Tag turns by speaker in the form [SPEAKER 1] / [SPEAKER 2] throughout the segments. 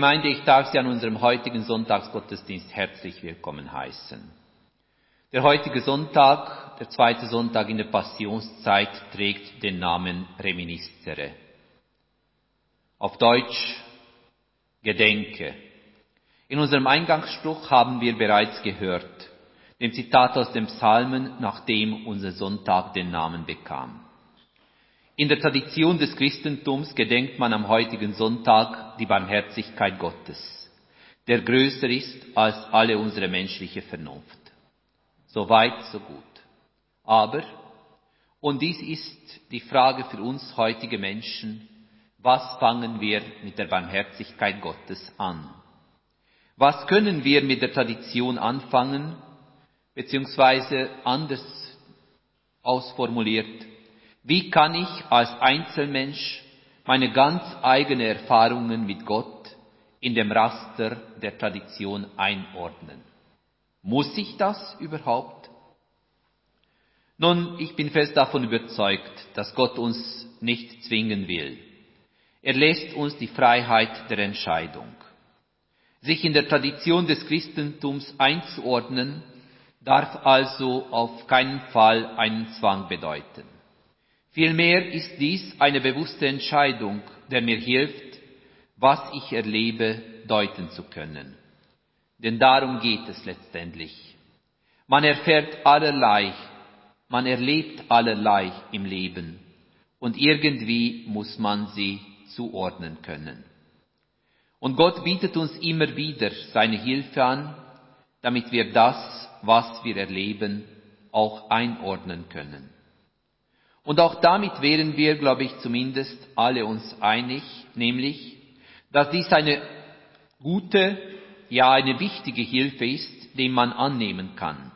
[SPEAKER 1] Gemeinde, ich darf Sie an unserem heutigen Sonntagsgottesdienst herzlich willkommen heißen. Der heutige Sonntag, der zweite Sonntag in der Passionszeit, trägt den Namen Reminiscere. Auf Deutsch Gedenke. In unserem Eingangsspruch haben wir bereits gehört, dem Zitat aus dem Psalmen, nachdem unser Sonntag den Namen bekam. In der Tradition des Christentums gedenkt man am heutigen Sonntag die Barmherzigkeit Gottes, der größer ist als alle unsere menschliche Vernunft. So weit, so gut. Aber, und dies ist die Frage für uns heutige Menschen, was fangen wir mit der Barmherzigkeit Gottes an? Was können wir mit der Tradition anfangen, beziehungsweise anders ausformuliert, wie kann ich als Einzelmensch meine ganz eigenen Erfahrungen mit Gott in dem Raster der Tradition einordnen? Muss ich das überhaupt? Nun, ich bin fest davon überzeugt, dass Gott uns nicht zwingen will. Er lässt uns die Freiheit der Entscheidung. Sich in der Tradition des Christentums einzuordnen, darf also auf keinen Fall einen Zwang bedeuten. Vielmehr ist dies eine bewusste Entscheidung, der mir hilft, was ich erlebe, deuten zu können. Denn darum geht es letztendlich. Man erfährt allerlei, man erlebt allerlei im Leben und irgendwie muss man sie zuordnen können. Und Gott bietet uns immer wieder seine Hilfe an, damit wir das, was wir erleben, auch einordnen können. Und auch damit wären wir, glaube ich, zumindest alle uns einig, nämlich, dass dies eine gute, ja eine wichtige Hilfe ist, die man annehmen kann.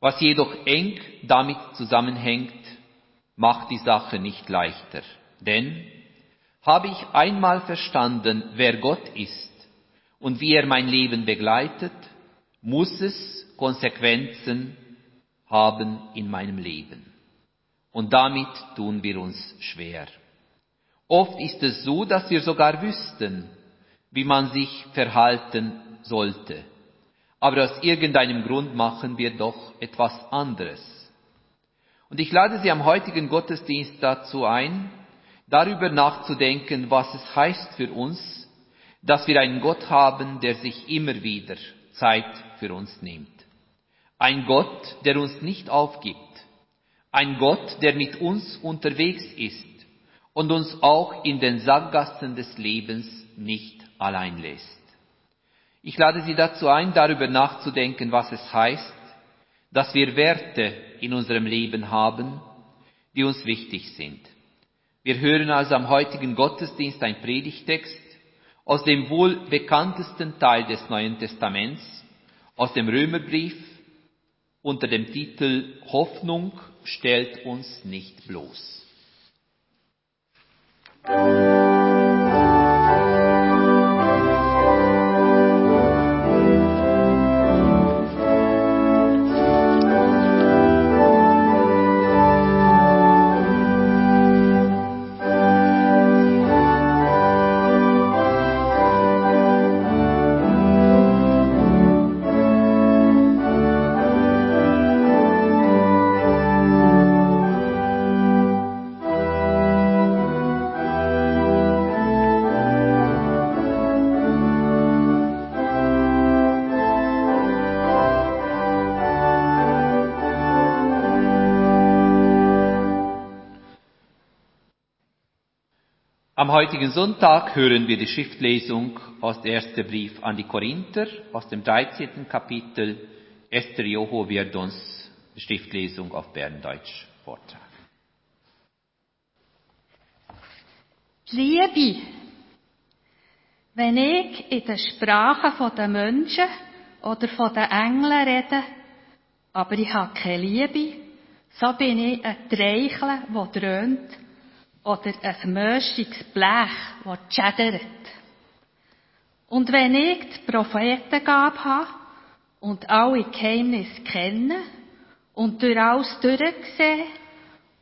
[SPEAKER 1] Was jedoch eng damit zusammenhängt, macht die Sache nicht leichter. Denn habe ich einmal verstanden, wer Gott ist und wie er mein Leben begleitet, muss es Konsequenzen haben in meinem Leben. Und damit tun wir uns schwer. Oft ist es so, dass wir sogar wüssten, wie man sich verhalten sollte. Aber aus irgendeinem Grund machen wir doch etwas anderes. Und ich lade Sie am heutigen Gottesdienst dazu ein, darüber nachzudenken, was es heißt für uns, dass wir einen Gott haben, der sich immer wieder Zeit für uns nimmt. Ein Gott, der uns nicht aufgibt, ein Gott, der mit uns unterwegs ist und uns auch in den Sackgassen des Lebens nicht allein lässt. Ich lade Sie dazu ein, darüber nachzudenken, was es heißt, dass wir Werte in unserem Leben haben, die uns wichtig sind. Wir hören also am heutigen Gottesdienst ein Predigtext aus dem wohl bekanntesten Teil des Neuen Testaments, aus dem Römerbrief unter dem Titel Hoffnung stellt uns nicht bloß. Heutigen Sonntag hören wir die Schriftlesung aus dem ersten Brief an die Korinther, aus dem 13. Kapitel. Esther Joho wird uns die Schriftlesung auf Berndeutsch vortragen.
[SPEAKER 2] Liebe, wenn ich in den Sprachen der Menschen oder den Engeln rede, aber ich habe keine Liebe, so bin ich ein Dreichel, der dröhnt oder ein möschiges Blech, das schädert. Und wenn ich die Prophetengabe habe und alle Geheimnisse kenne und durch alles durchsehe,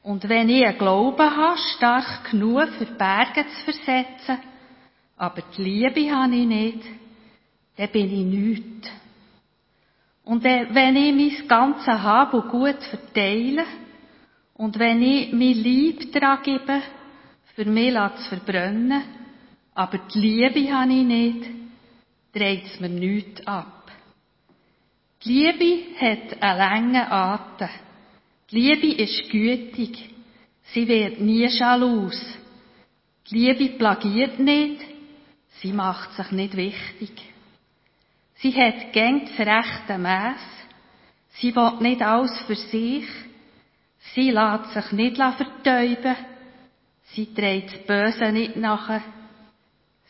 [SPEAKER 2] und wenn ich einen Glauben habe, stark genug für Berge zu versetzen, aber die Liebe habe ich nicht, dann bin ich nichts. Und wenn ich mein ganzes Hab und Gut verteile und wenn ich mein Lieb daran gebe, für mich zu verbrennen, aber die Liebe habe ich nicht, dreht es mir nichts ab. Die Liebe hat einen langen Atem. Die Liebe ist gütig. Sie wird nie schalus. Die Liebe plagiert nicht. Sie macht sich nicht wichtig. Sie hat gäng das rechte Maß. Sie will nicht alles für sich. Sie lässt sich nicht vertäuben. Sie trägt das Böse nicht nachher.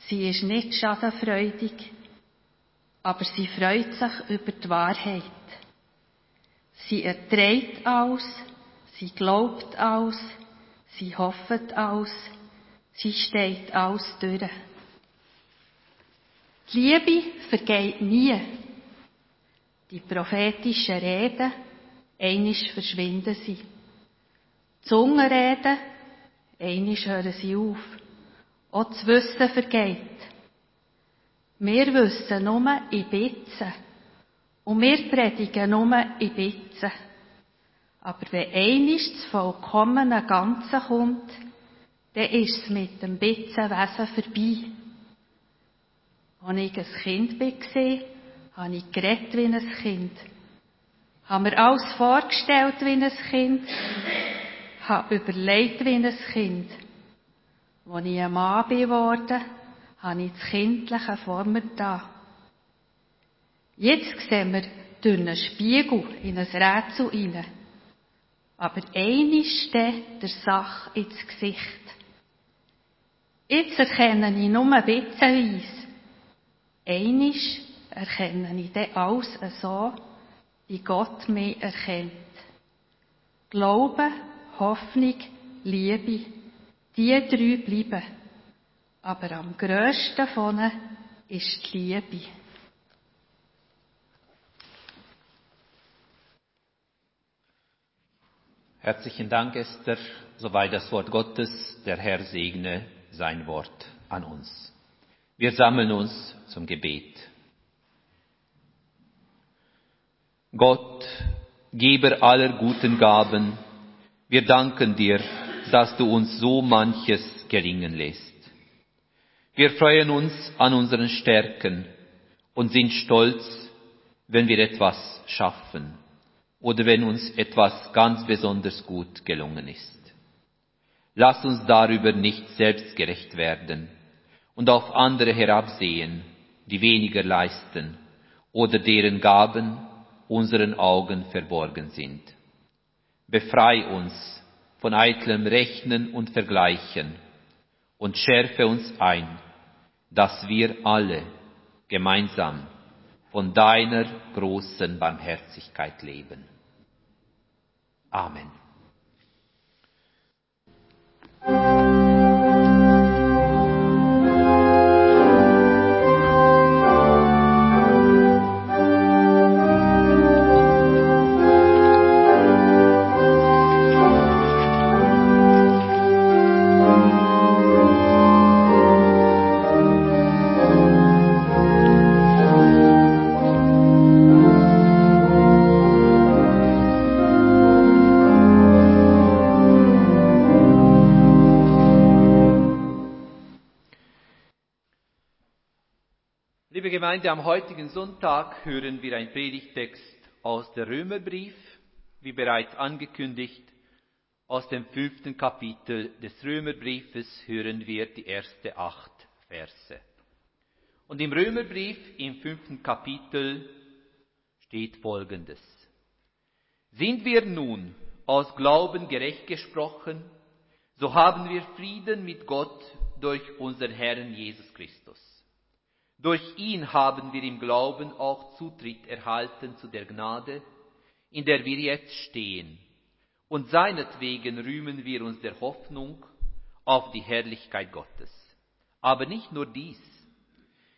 [SPEAKER 2] Sie ist nicht schadenfreudig. Aber sie freut sich über die Wahrheit. Sie erträgt alles. Sie glaubt alles. Sie hofft alles. Sie steht alles durch. Die Liebe vergeht nie. Die prophetischen Reden, einisch verschwinden sie. Die Zungenreden, einisch hören sie auf. Auch das Wissen vergeht. Wir wissen nur in Bitzen. Und wir predigen nur in Bitzen. Aber wenn einisch das vollkommene Ganze kommt, dann ist es mit dem Bitzenwesen vorbei. Als ich ein Kind war, habe ich geredet wie ein Kind. Habe mir alles vorgestellt wie ein Kind. Habe überlegt wie ein Kind. Als ich ein Mann geworden habe ich das Kindliche vor mir da. Jetzt sehen wir durch einen Spiegel in ein Rätsel hinein. Aber einisch steht der Sache ins Gesicht. Jetzt erkenne ich nur bitzenweise. Einisch erkenne ich dann alles so, wie Gott mich erkennt. Glaube, Hoffnung, Liebe, die drei bleiben. Aber am grössten davon ist die Liebe.
[SPEAKER 1] Herzlichen Dank, Esther. Soweit das Wort Gottes. Der Herr segne sein Wort an uns. Wir sammeln uns zum Gebet. Gott, Geber aller guten Gaben, wir danken dir, dass du uns so manches gelingen lässt. Wir freuen uns an unseren Stärken und sind stolz, wenn wir etwas schaffen oder wenn uns etwas ganz besonders gut gelungen ist. Lass uns darüber nicht selbstgerecht werden und auf andere herabsehen, die weniger leisten oder deren Gaben unseren Augen verborgen sind. Befrei uns von eitlem Rechnen und Vergleichen und schärfe uns ein, dass wir alle gemeinsam von deiner großen Barmherzigkeit leben. Amen. Gemeinde, am heutigen Sonntag hören wir einen Predigtext aus der Römerbrief, wie bereits angekündigt. Aus dem fünften Kapitel des Römerbriefes hören wir die ersten acht Verse. Und im Römerbrief im fünften Kapitel steht Folgendes. Sind wir nun aus Glauben gerecht gesprochen, so haben wir Frieden mit Gott durch unseren Herrn Jesus Christus. Durch ihn haben wir im Glauben auch Zutritt erhalten zu der Gnade, in der wir jetzt stehen. Und seinetwegen rühmen wir uns der Hoffnung auf die Herrlichkeit Gottes. Aber nicht nur dies.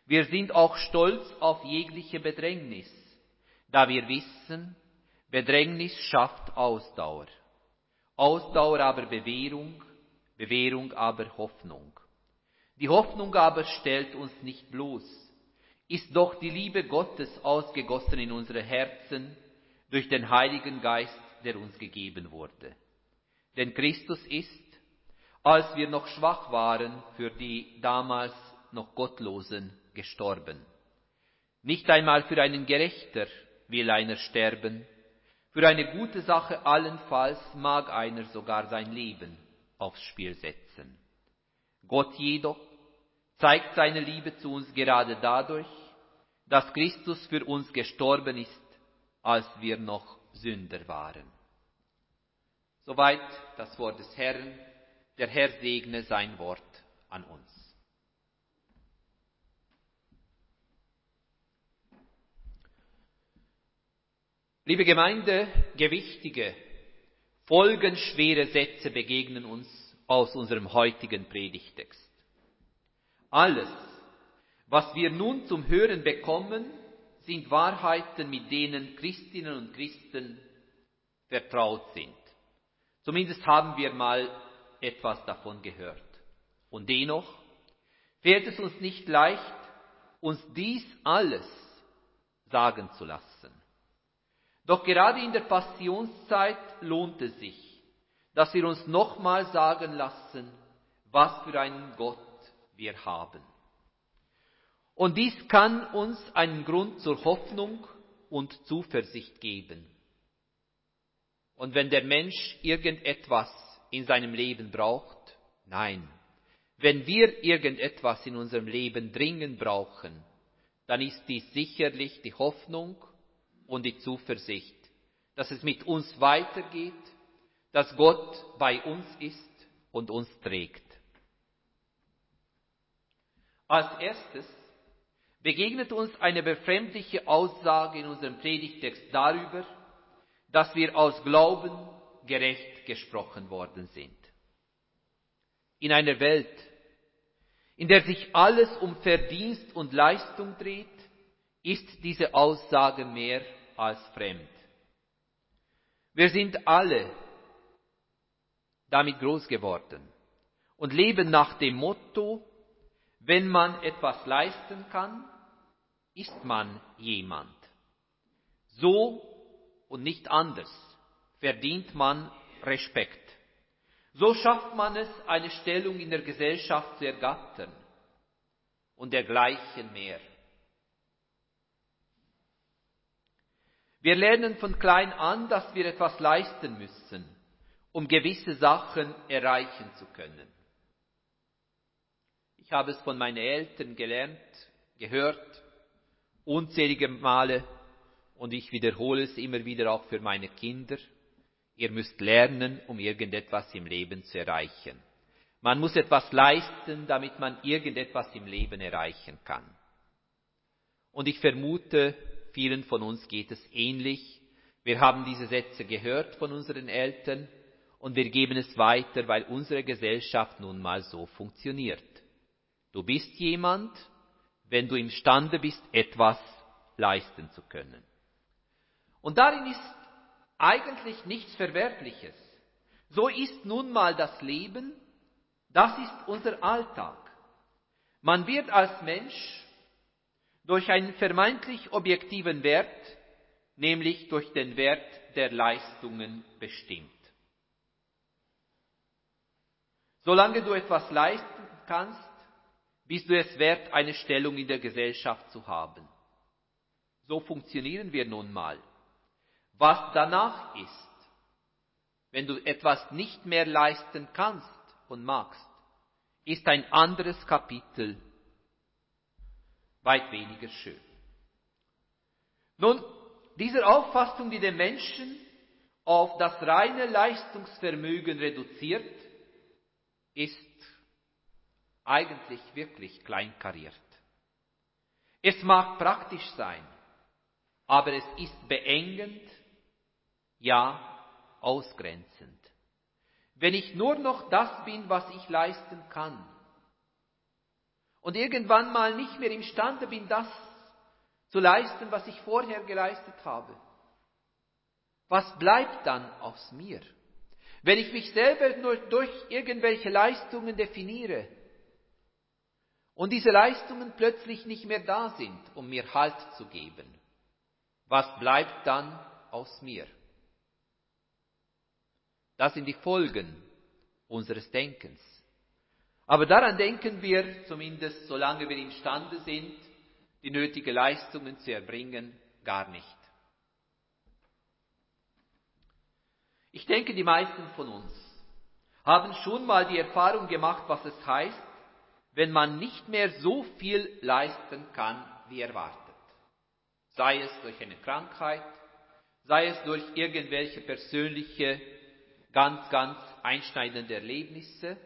[SPEAKER 1] Wir sind auch stolz auf jegliche Bedrängnis, da wir wissen, Bedrängnis schafft Ausdauer. Ausdauer aber Bewährung, Bewährung aber Hoffnung. Die Hoffnung aber stellt uns nicht bloß, ist doch die Liebe Gottes ausgegossen in unsere Herzen durch den Heiligen Geist, der uns gegeben wurde. Denn Christus ist, als wir noch schwach waren, für die damals noch Gottlosen gestorben. Nicht einmal für einen Gerechter will einer sterben, für eine gute Sache allenfalls mag einer sogar sein Leben aufs Spiel setzen. Gott jedoch zeigt seine Liebe zu uns gerade dadurch, dass Christus für uns gestorben ist, als wir noch Sünder waren. Soweit das Wort des Herrn. Der Herr segne sein Wort an uns. Liebe Gemeinde, gewichtige, folgenschwere Sätze begegnen uns aus unserem heutigen Predigtext. Alles, was wir nun zum Hören bekommen, sind Wahrheiten, mit denen Christinnen und Christen vertraut sind. Zumindest haben wir mal etwas davon gehört. Und dennoch fällt es uns nicht leicht, uns dies alles sagen zu lassen. Doch gerade in der Passionszeit lohnt es sich, dass wir uns nochmal sagen lassen, was für einen Gott wir haben. Und dies kann uns einen Grund zur Hoffnung und Zuversicht geben. Und wenn der Mensch irgendetwas in seinem Leben braucht, nein, wenn wir irgendetwas in unserem Leben dringend brauchen, dann ist dies sicherlich die Hoffnung und die Zuversicht, dass es mit uns weitergeht, dass Gott bei uns ist und uns trägt. Als erstes begegnet uns eine befremdliche Aussage in unserem Predigtext darüber, dass wir aus Glauben gerecht gesprochen worden sind. In einer Welt, in der sich alles um Verdienst und Leistung dreht, ist diese Aussage mehr als fremd. Wir sind alle damit groß geworden und leben nach dem Motto, wenn man etwas leisten kann, ist man jemand. So und nicht anders verdient man Respekt. So schafft man es, eine Stellung in der Gesellschaft zu ergattern und dergleichen mehr. Wir lernen von klein an, dass wir etwas leisten müssen, um gewisse Sachen erreichen zu können. Ich habe es von meinen Eltern gelernt, gehört, unzählige Male, und ich wiederhole es immer wieder auch für meine Kinder. Ihr müsst lernen, um irgendetwas im Leben zu erreichen. Man muss etwas leisten, damit man irgendetwas im Leben erreichen kann. Und ich vermute, Vielen von uns geht es ähnlich. Wir haben diese Sätze gehört von unseren Eltern und wir geben es weiter, weil unsere Gesellschaft nun mal so funktioniert. Du bist jemand, wenn du imstande bist, etwas leisten zu können. Und darin ist eigentlich nichts Verwerfliches. So ist nun mal das Leben, das ist unser Alltag. Man wird als Mensch durch einen vermeintlich objektiven Wert, nämlich durch den Wert der Leistungen bestimmt. Solange du etwas leisten kannst, bist du es wert, eine Stellung in der Gesellschaft zu haben. So funktionieren wir nun mal. Was danach ist, wenn du etwas nicht mehr leisten kannst und magst, ist ein anderes Kapitel weit weniger schön. Nun, diese Auffassung, die den Menschen auf das reine Leistungsvermögen reduziert, ist eigentlich wirklich kleinkariert. Es mag praktisch sein, aber es ist beengend, ja ausgrenzend. Wenn ich nur noch das bin, was ich leisten kann, und irgendwann mal nicht mehr imstande bin, das zu leisten, was ich vorher geleistet habe. Was bleibt dann aus mir? Wenn ich mich selber nur durch irgendwelche Leistungen definiere, und diese Leistungen plötzlich nicht mehr da sind, um mir Halt zu geben, was bleibt dann aus mir? Das sind die Folgen unseres Denkens. Aber daran denken wir, zumindest solange wir imstande sind, die nötigen Leistungen zu erbringen, gar nicht. Ich denke, die meisten von uns haben schon mal die Erfahrung gemacht, was es heißt, wenn man nicht mehr so viel leisten kann, wie erwartet. Sei es durch eine Krankheit, sei es durch irgendwelche persönliche, ganz, ganz einschneidende Erlebnisse.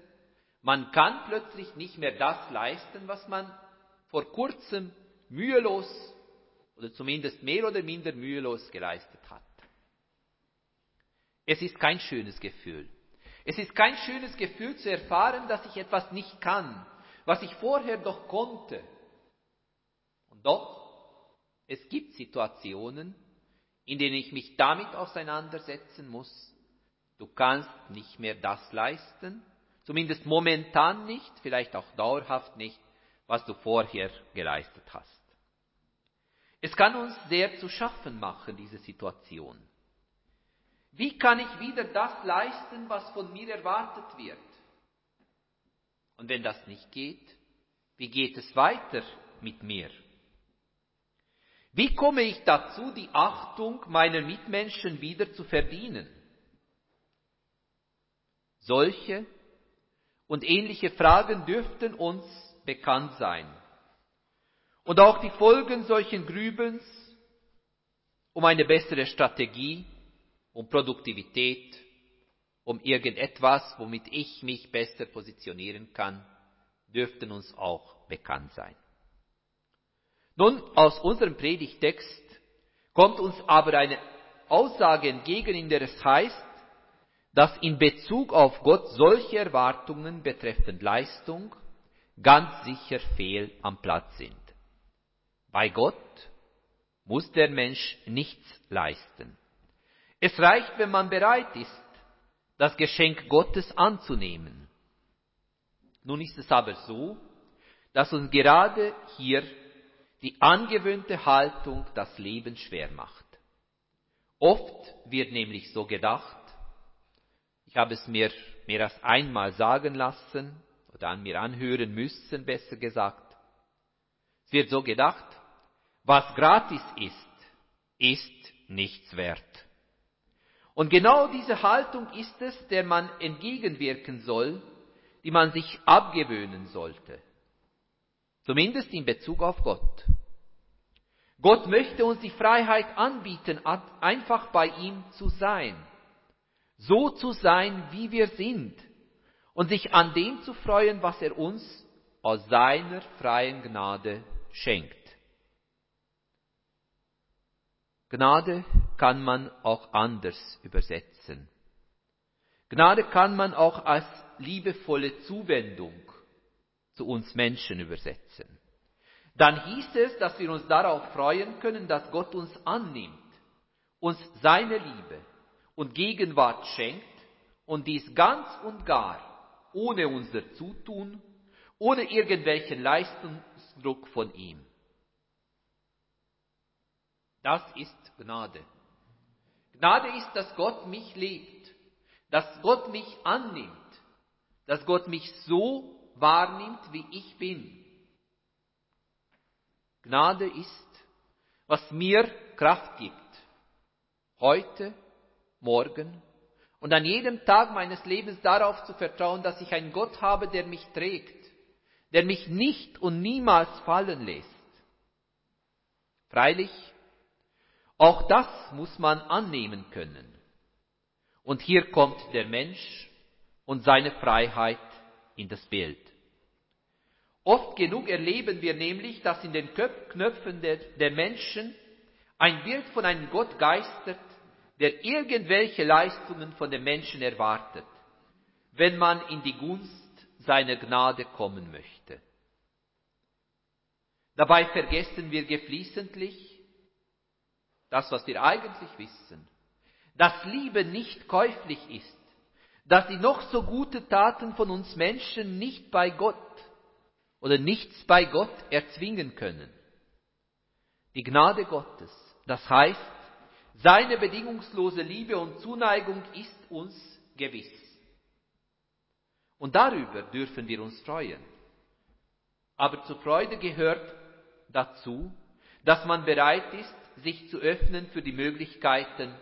[SPEAKER 1] Man kann plötzlich nicht mehr das leisten, was man vor kurzem mühelos oder zumindest mehr oder minder mühelos geleistet hat. Es ist kein schönes Gefühl. Es ist kein schönes Gefühl zu erfahren, dass ich etwas nicht kann, was ich vorher doch konnte. Und doch, es gibt Situationen, in denen ich mich damit auseinandersetzen muss. Du kannst nicht mehr das leisten, zumindest momentan nicht, vielleicht auch dauerhaft nicht, was du vorher geleistet hast. Es kann uns sehr zu schaffen machen, diese Situation. Wie kann ich wieder das leisten, was von mir erwartet wird? Und wenn das nicht geht, wie geht es weiter mit mir? Wie komme ich dazu, die Achtung meiner Mitmenschen wieder zu verdienen? Solche und ähnliche Fragen dürften uns bekannt sein. Und auch die Folgen solchen Grübens um eine bessere Strategie, um Produktivität, um irgendetwas, womit ich mich besser positionieren kann, dürften uns auch bekannt sein. Nun, aus unserem Predigtext kommt uns aber eine Aussage entgegen, in der es heißt, dass in Bezug auf Gott solche Erwartungen betreffend Leistung ganz sicher fehl am Platz sind. Bei Gott muss der Mensch nichts leisten. Es reicht, wenn man bereit ist, das Geschenk Gottes anzunehmen. Nun ist es aber so, dass uns gerade hier die angewöhnte Haltung das Leben schwer macht. Oft wird nämlich so gedacht, ich habe es mir mehr als einmal sagen lassen oder an mir anhören müssen, besser gesagt. Es wird so gedacht, was gratis ist, ist nichts wert. Und genau diese Haltung ist es, der man entgegenwirken soll, die man sich abgewöhnen sollte. Zumindest in Bezug auf Gott. Gott möchte uns die Freiheit anbieten, einfach bei ihm zu sein. So zu sein, wie wir sind. Und sich an dem zu freuen, was er uns aus seiner freien Gnade schenkt. Gnade kann man auch anders übersetzen. Gnade kann man auch als liebevolle Zuwendung zu uns Menschen übersetzen. Dann hieß es, dass wir uns darauf freuen können, dass Gott uns annimmt, uns seine Liebe und Gegenwart schenkt und dies ganz und gar ohne unser Zutun, ohne irgendwelchen Leistungsdruck von ihm. Das ist Gnade. Gnade ist, dass Gott mich liebt, dass Gott mich annimmt, dass Gott mich so wahrnimmt, wie ich bin. Gnade ist, was mir Kraft gibt, heute, morgen und an jedem Tag meines Lebens darauf zu vertrauen, dass ich einen Gott habe, der mich trägt, der mich nicht und niemals fallen lässt. Freilich auch das muss man annehmen können. Und hier kommt der Mensch und seine Freiheit in das Bild. Oft genug erleben wir nämlich, dass in den Knöpfen der, der Menschen ein Bild von einem Gott geistert, der irgendwelche Leistungen von den Menschen erwartet, wenn man in die Gunst seiner Gnade kommen möchte. Dabei vergessen wir geflissentlich, das, was wir eigentlich wissen, dass Liebe nicht käuflich ist, dass die noch so gute Taten von uns Menschen nicht bei Gott oder nichts bei Gott erzwingen können. Die Gnade Gottes, das heißt, seine bedingungslose Liebe und Zuneigung ist uns gewiss. Und darüber dürfen wir uns freuen. Aber zur Freude gehört dazu, dass man bereit ist, sich zu öffnen für die Möglichkeiten,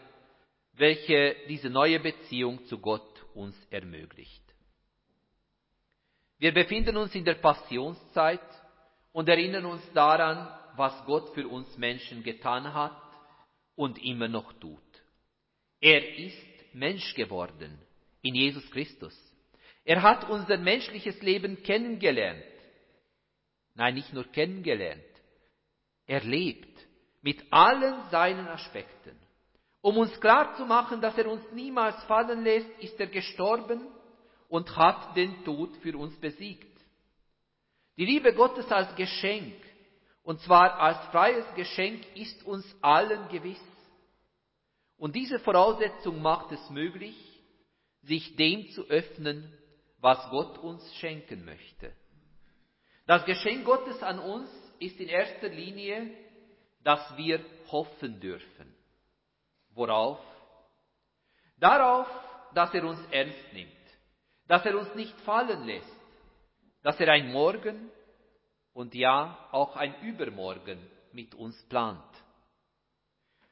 [SPEAKER 1] welche diese neue Beziehung zu Gott uns ermöglicht. Wir befinden uns in der Passionszeit und erinnern uns daran, was Gott für uns Menschen getan hat und immer noch tut. Er ist Mensch geworden in Jesus Christus. Er hat unser menschliches Leben kennengelernt. Nein, nicht nur kennengelernt. Er lebt mit allen seinen Aspekten. Um uns klarzumachen, dass er uns niemals fallen lässt, ist er gestorben und hat den Tod für uns besiegt. Die Liebe Gottes als Geschenk, und zwar als freies Geschenk, ist uns allen gewiss. Und diese Voraussetzung macht es möglich, sich dem zu öffnen, was Gott uns schenken möchte. Das Geschenk Gottes an uns ist in erster Linie, dass wir hoffen dürfen. Worauf? Darauf, dass er uns ernst nimmt, dass er uns nicht fallen lässt, dass er ein Morgen und ja auch ein Übermorgen mit uns plant.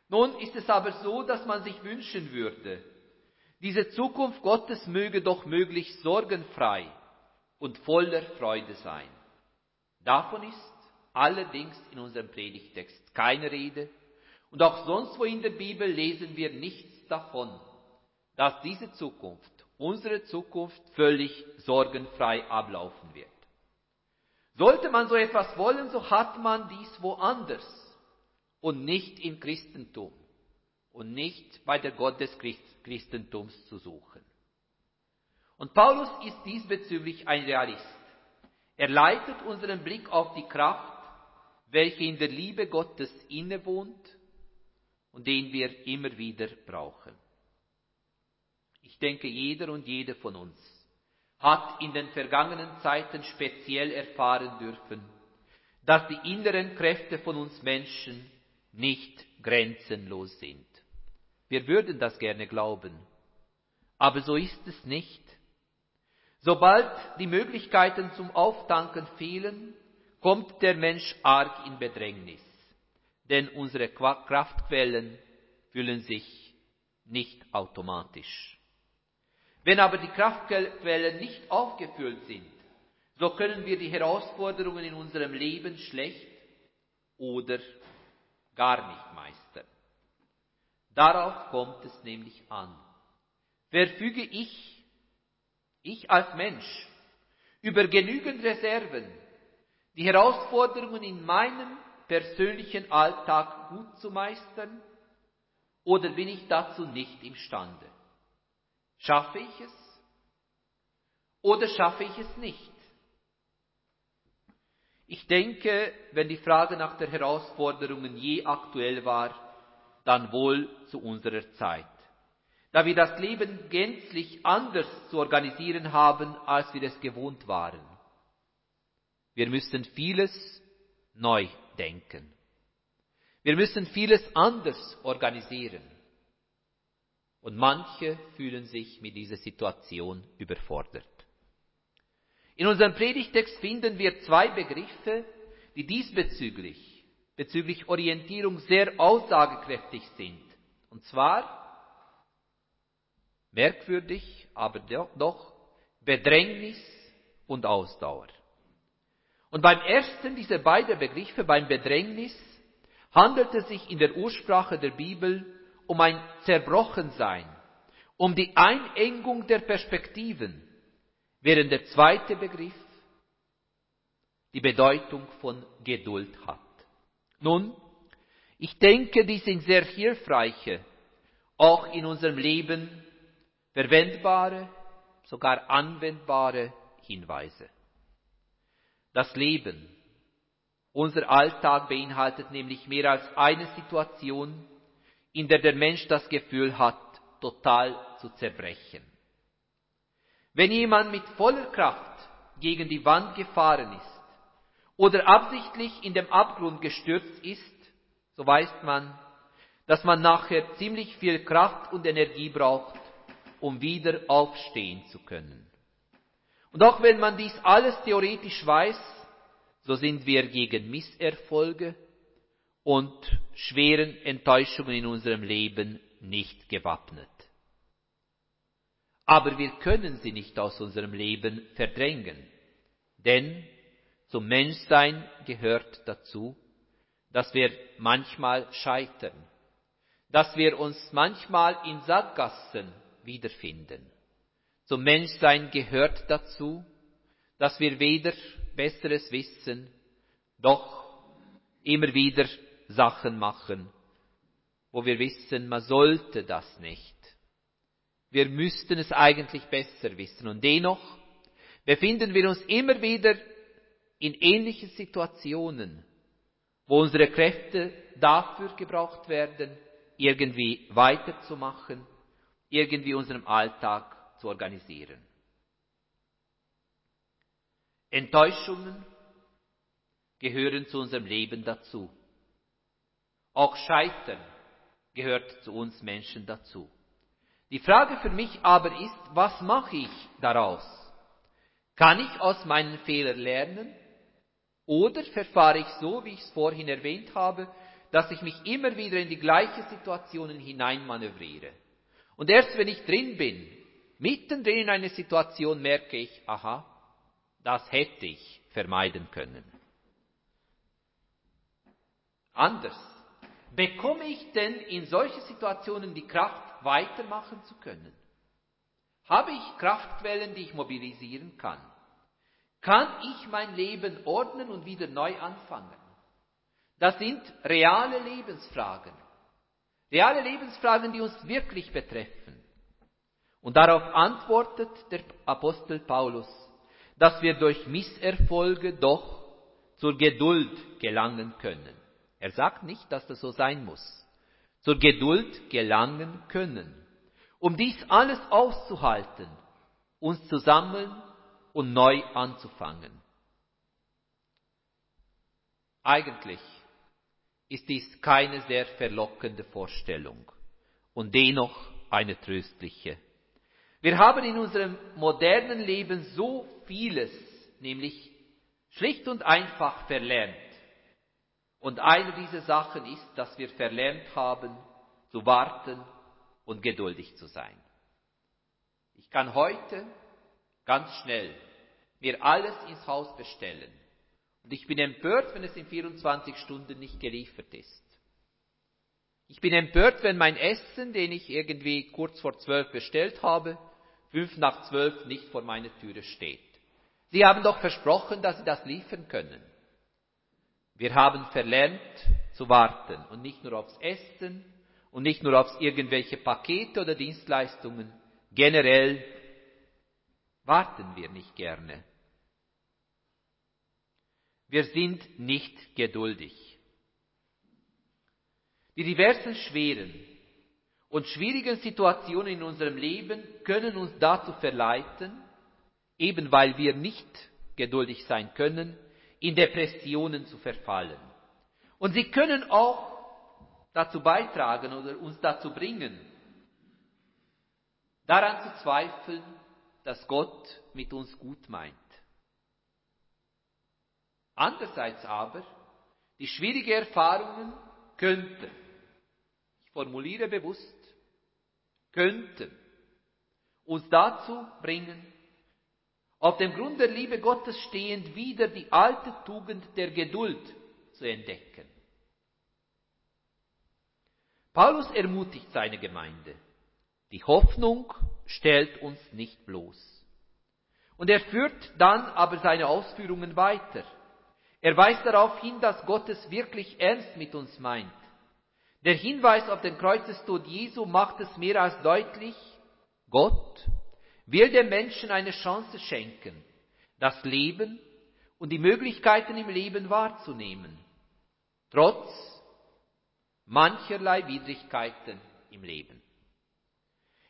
[SPEAKER 1] Nun ist es aber so, dass man sich wünschen würde, diese Zukunft Gottes möge doch möglichst sorgenfrei und voller Freude sein. Davon ist allerdings in unserem Predigtext keine Rede und auch sonst wo in der Bibel lesen wir nichts davon, dass diese Zukunft, unsere Zukunft, völlig sorgenfrei ablaufen wird. Sollte man so etwas wollen, so hat man dies woanders und nicht im Christentum und nicht bei der Gott des Christentums zu suchen. Und Paulus ist diesbezüglich ein Realist. Er leitet unseren Blick auf die Kraft, welche in der Liebe Gottes innewohnt und den wir immer wieder brauchen. Ich denke, jeder und jede von uns hat in den vergangenen Zeiten speziell erfahren dürfen, dass die inneren Kräfte von uns Menschen nicht grenzenlos sind. Wir würden das gerne glauben, aber so ist es nicht. Sobald die Möglichkeiten zum Auftanken fehlen, kommt der Mensch arg in Bedrängnis, denn unsere Kraftquellen füllen sich nicht automatisch. Wenn aber die Kraftquellen nicht aufgefüllt sind, so können wir die Herausforderungen in unserem Leben schlecht oder gar nicht meistern. Darauf kommt es nämlich an. Verfüge ich, ich als Mensch, über genügend Reserven, die Herausforderungen in meinem persönlichen Alltag gut zu meistern, oder bin ich dazu nicht imstande? Schaffe ich es? Oder schaffe ich es nicht? Ich denke, wenn die Frage nach der Herausforderungen je aktuell war, dann wohl zu unserer Zeit, da wir das Leben gänzlich anders zu organisieren haben, als wir es gewohnt waren. Wir müssen vieles neu denken. Wir müssen vieles anders organisieren. Und manche fühlen sich mit dieser Situation überfordert. In unserem Predigtext finden wir zwei Begriffe, die diesbezüglich, bezüglich Orientierung sehr aussagekräftig sind. Und zwar, merkwürdig, aber doch, Bedrängnis und Ausdauer. Und beim ersten dieser beiden Begriffe, beim Bedrängnis, handelt es sich in der Ursprache der Bibel um ein Zerbrochensein, um die Einengung der Perspektiven, während der zweite Begriff die Bedeutung von Geduld hat. Nun, ich denke, die sind sehr hilfreiche, auch in unserem Leben verwendbare, sogar anwendbare Hinweise. Das Leben, unser Alltag beinhaltet nämlich mehr als eine Situation, in der der Mensch das Gefühl hat, total zu zerbrechen. Wenn jemand mit voller Kraft gegen die Wand gefahren ist, oder absichtlich in dem Abgrund gestürzt ist, so weiß man, dass man nachher ziemlich viel Kraft und Energie braucht, um wieder aufstehen zu können. Und auch wenn man dies alles theoretisch weiß, so sind wir gegen Misserfolge und schweren Enttäuschungen in unserem Leben nicht gewappnet. Aber wir können sie nicht aus unserem Leben verdrängen, denn zum Menschsein gehört dazu, dass wir manchmal scheitern, dass wir uns manchmal in Sackgassen wiederfinden. Zum Menschsein gehört dazu, dass wir weder Besseres wissen, doch immer wieder Sachen machen, wo wir wissen, man sollte das nicht. Wir müssten es eigentlich besser wissen. Und dennoch befinden wir uns immer wieder in ähnlichen Situationen, wo unsere Kräfte dafür gebraucht werden, irgendwie weiterzumachen, irgendwie unseren Alltag organisieren. Enttäuschungen gehören zu unserem Leben dazu. Auch Scheitern gehört zu uns Menschen dazu. Die Frage für mich aber ist, was mache ich daraus? Kann ich aus meinen Fehlern lernen? Oder verfahre ich so, wie ich es vorhin erwähnt habe, dass ich mich immer wieder in die gleichen Situationen hineinmanövriere? Und erst wenn ich drin bin, mittendrin in einer Situation, merke ich, aha, das hätte ich vermeiden können. Anders. Bekomme ich denn in solchen Situationen die Kraft, weitermachen zu können? Habe ich Kraftquellen, die ich mobilisieren kann? Kann ich mein Leben ordnen und wieder neu anfangen? Das sind reale Lebensfragen. Reale Lebensfragen, die uns wirklich betreffen. Und darauf antwortet der Apostel Paulus, dass wir durch Misserfolge doch zur Geduld gelangen können. Er sagt nicht, dass das so sein muss. Zur Geduld gelangen können. Um dies alles auszuhalten, uns zu sammeln und neu anzufangen. Eigentlich ist dies keine sehr verlockende Vorstellung und dennoch eine tröstliche. Wir haben in unserem modernen Leben so vieles, nämlich schlicht und einfach verlernt. Und eine dieser Sachen ist, dass wir verlernt haben, zu warten und geduldig zu sein. Ich kann heute ganz schnell mir alles ins Haus bestellen. Und ich bin empört, wenn es in 24 Stunden nicht geliefert ist. Ich bin empört, wenn mein Essen, den ich irgendwie kurz vor zwölf bestellt habe, fünf nach zwölf nicht vor meiner Türe steht. Sie haben doch versprochen, dass Sie das liefern können. Wir haben verlernt zu warten und nicht nur aufs Essen und nicht nur auf irgendwelche Pakete oder Dienstleistungen. Generell warten wir nicht gerne. Wir sind nicht geduldig. Die diversen schweren und schwierigen Situationen in unserem Leben können uns dazu verleiten, eben weil wir nicht geduldig sein können, in Depressionen zu verfallen. Und sie können auch dazu beitragen oder uns dazu bringen, daran zu zweifeln, dass Gott mit uns gut meint. Andererseits aber, die schwierigen Erfahrungen könnten, formuliere bewusst, könnten uns dazu bringen, auf dem Grund der Liebe Gottes stehend wieder die alte Tugend der Geduld zu entdecken. Paulus ermutigt seine Gemeinde. Die Hoffnung stellt uns nicht bloß. Und er führt dann aber seine Ausführungen weiter. Er weist darauf hin, dass Gott es wirklich ernst mit uns meint. Der Hinweis auf den Kreuzestod Jesu macht es mehr als deutlich. Gott will dem Menschen eine Chance schenken, das Leben und die Möglichkeiten im Leben wahrzunehmen, trotz mancherlei Widrigkeiten im Leben.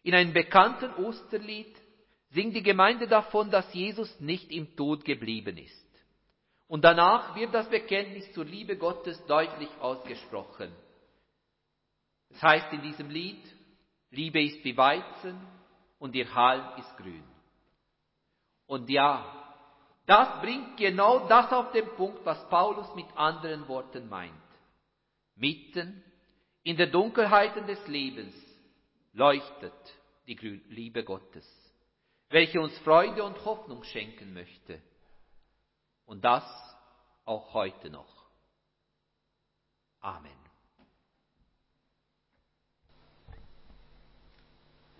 [SPEAKER 1] In einem bekannten Osterlied singt die Gemeinde davon, dass Jesus nicht im Tod geblieben ist. Und danach wird das Bekenntnis zur Liebe Gottes deutlich ausgesprochen. Es heißt in diesem Lied, Liebe ist wie Weizen und ihr Halm ist grün. Und ja, das bringt genau das auf den Punkt, was Paulus mit anderen Worten meint. Mitten in der Dunkelheiten des Lebens leuchtet die Liebe Gottes, welche uns Freude und Hoffnung schenken möchte. Und das auch heute noch. Amen.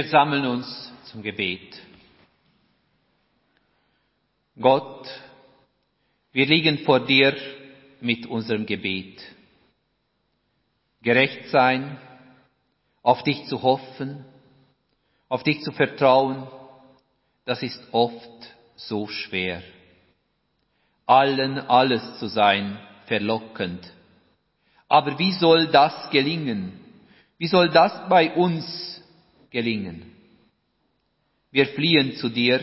[SPEAKER 1] Wir sammeln uns zum Gebet. Gott, wir liegen vor dir mit unserem Gebet. Gerecht sein, auf dich zu hoffen, auf dich zu vertrauen, das ist oft so schwer. Allen alles zu sein, verlockend. Aber wie soll das gelingen? Wie soll das bei uns gelingen. Wir fliehen zu dir,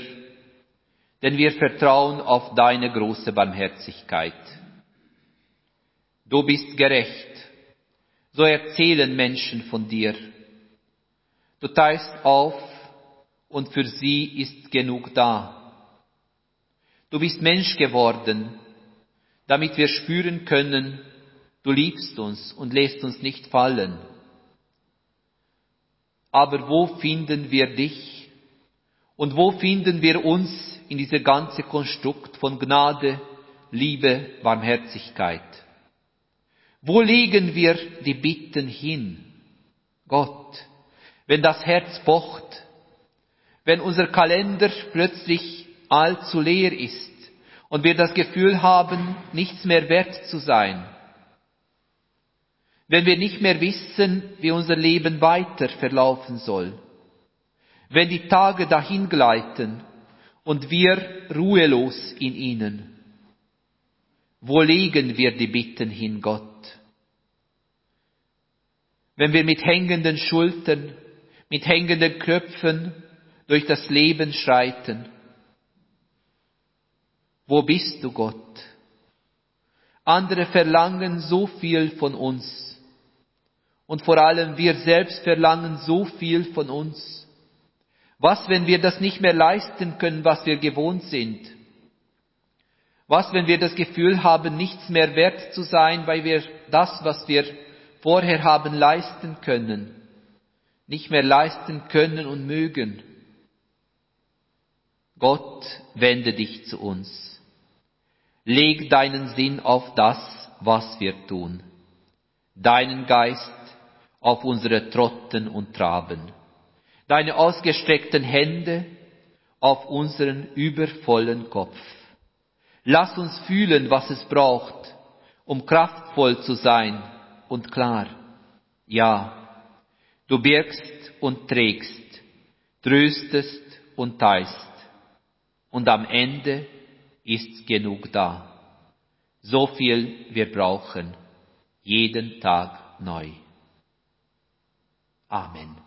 [SPEAKER 1] denn wir vertrauen auf deine große Barmherzigkeit. Du bist gerecht, so erzählen Menschen von dir. Du teilst auf und für sie ist genug da. Du bist Mensch geworden, damit wir spüren können, du liebst uns und lässt uns nicht fallen. Aber wo finden wir dich? Und wo finden wir uns in dieser ganze Konstrukt von Gnade, Liebe, Barmherzigkeit. Wo legen wir die Bitten hin? Gott, wenn das Herz pocht, wenn unser Kalender plötzlich allzu leer ist und wir das Gefühl haben, nichts mehr wert zu sein, wenn wir nicht mehr wissen, wie unser Leben weiter verlaufen soll, wenn die Tage dahingleiten und wir ruhelos in ihnen. Wo legen wir die Bitten hin, Gott? Wenn wir mit hängenden Schultern, mit hängenden Köpfen durch das Leben schreiten. Wo bist du, Gott? Andere verlangen so viel von uns und vor allem wir selbst verlangen so viel von uns. Was, wenn wir das nicht mehr leisten können, was wir gewohnt sind? Was, wenn wir das Gefühl haben, nichts mehr wert zu sein, weil wir das, was wir vorher haben leisten können, nicht mehr leisten können und mögen? Gott, wende dich zu uns. Leg deinen Sinn auf das, was wir tun. Deinen Geist auf unsere Trotten und Traben. Deine ausgestreckten Hände auf unseren übervollen Kopf. Lass uns fühlen, was es braucht, um kraftvoll zu sein und klar. Ja, du birgst und trägst, tröstest und teilst. Und am Ende ist genug da. So viel wir brauchen, jeden Tag neu. Amen.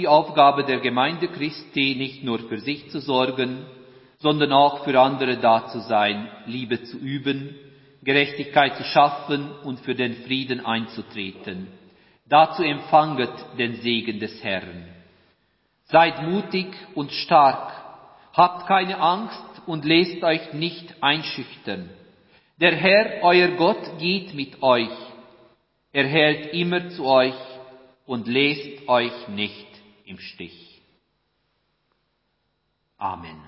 [SPEAKER 1] Die Aufgabe der Gemeinde Christi, nicht nur für sich zu sorgen, sondern auch für andere da zu sein, Liebe zu üben, Gerechtigkeit zu schaffen und für den Frieden einzutreten. Dazu empfanget den Segen des Herrn. Seid mutig und stark, habt keine Angst und lest euch nicht einschüchtern. Der Herr, euer Gott, geht mit euch. Er hält immer zu euch und lässt euch nicht im Stich. Amen.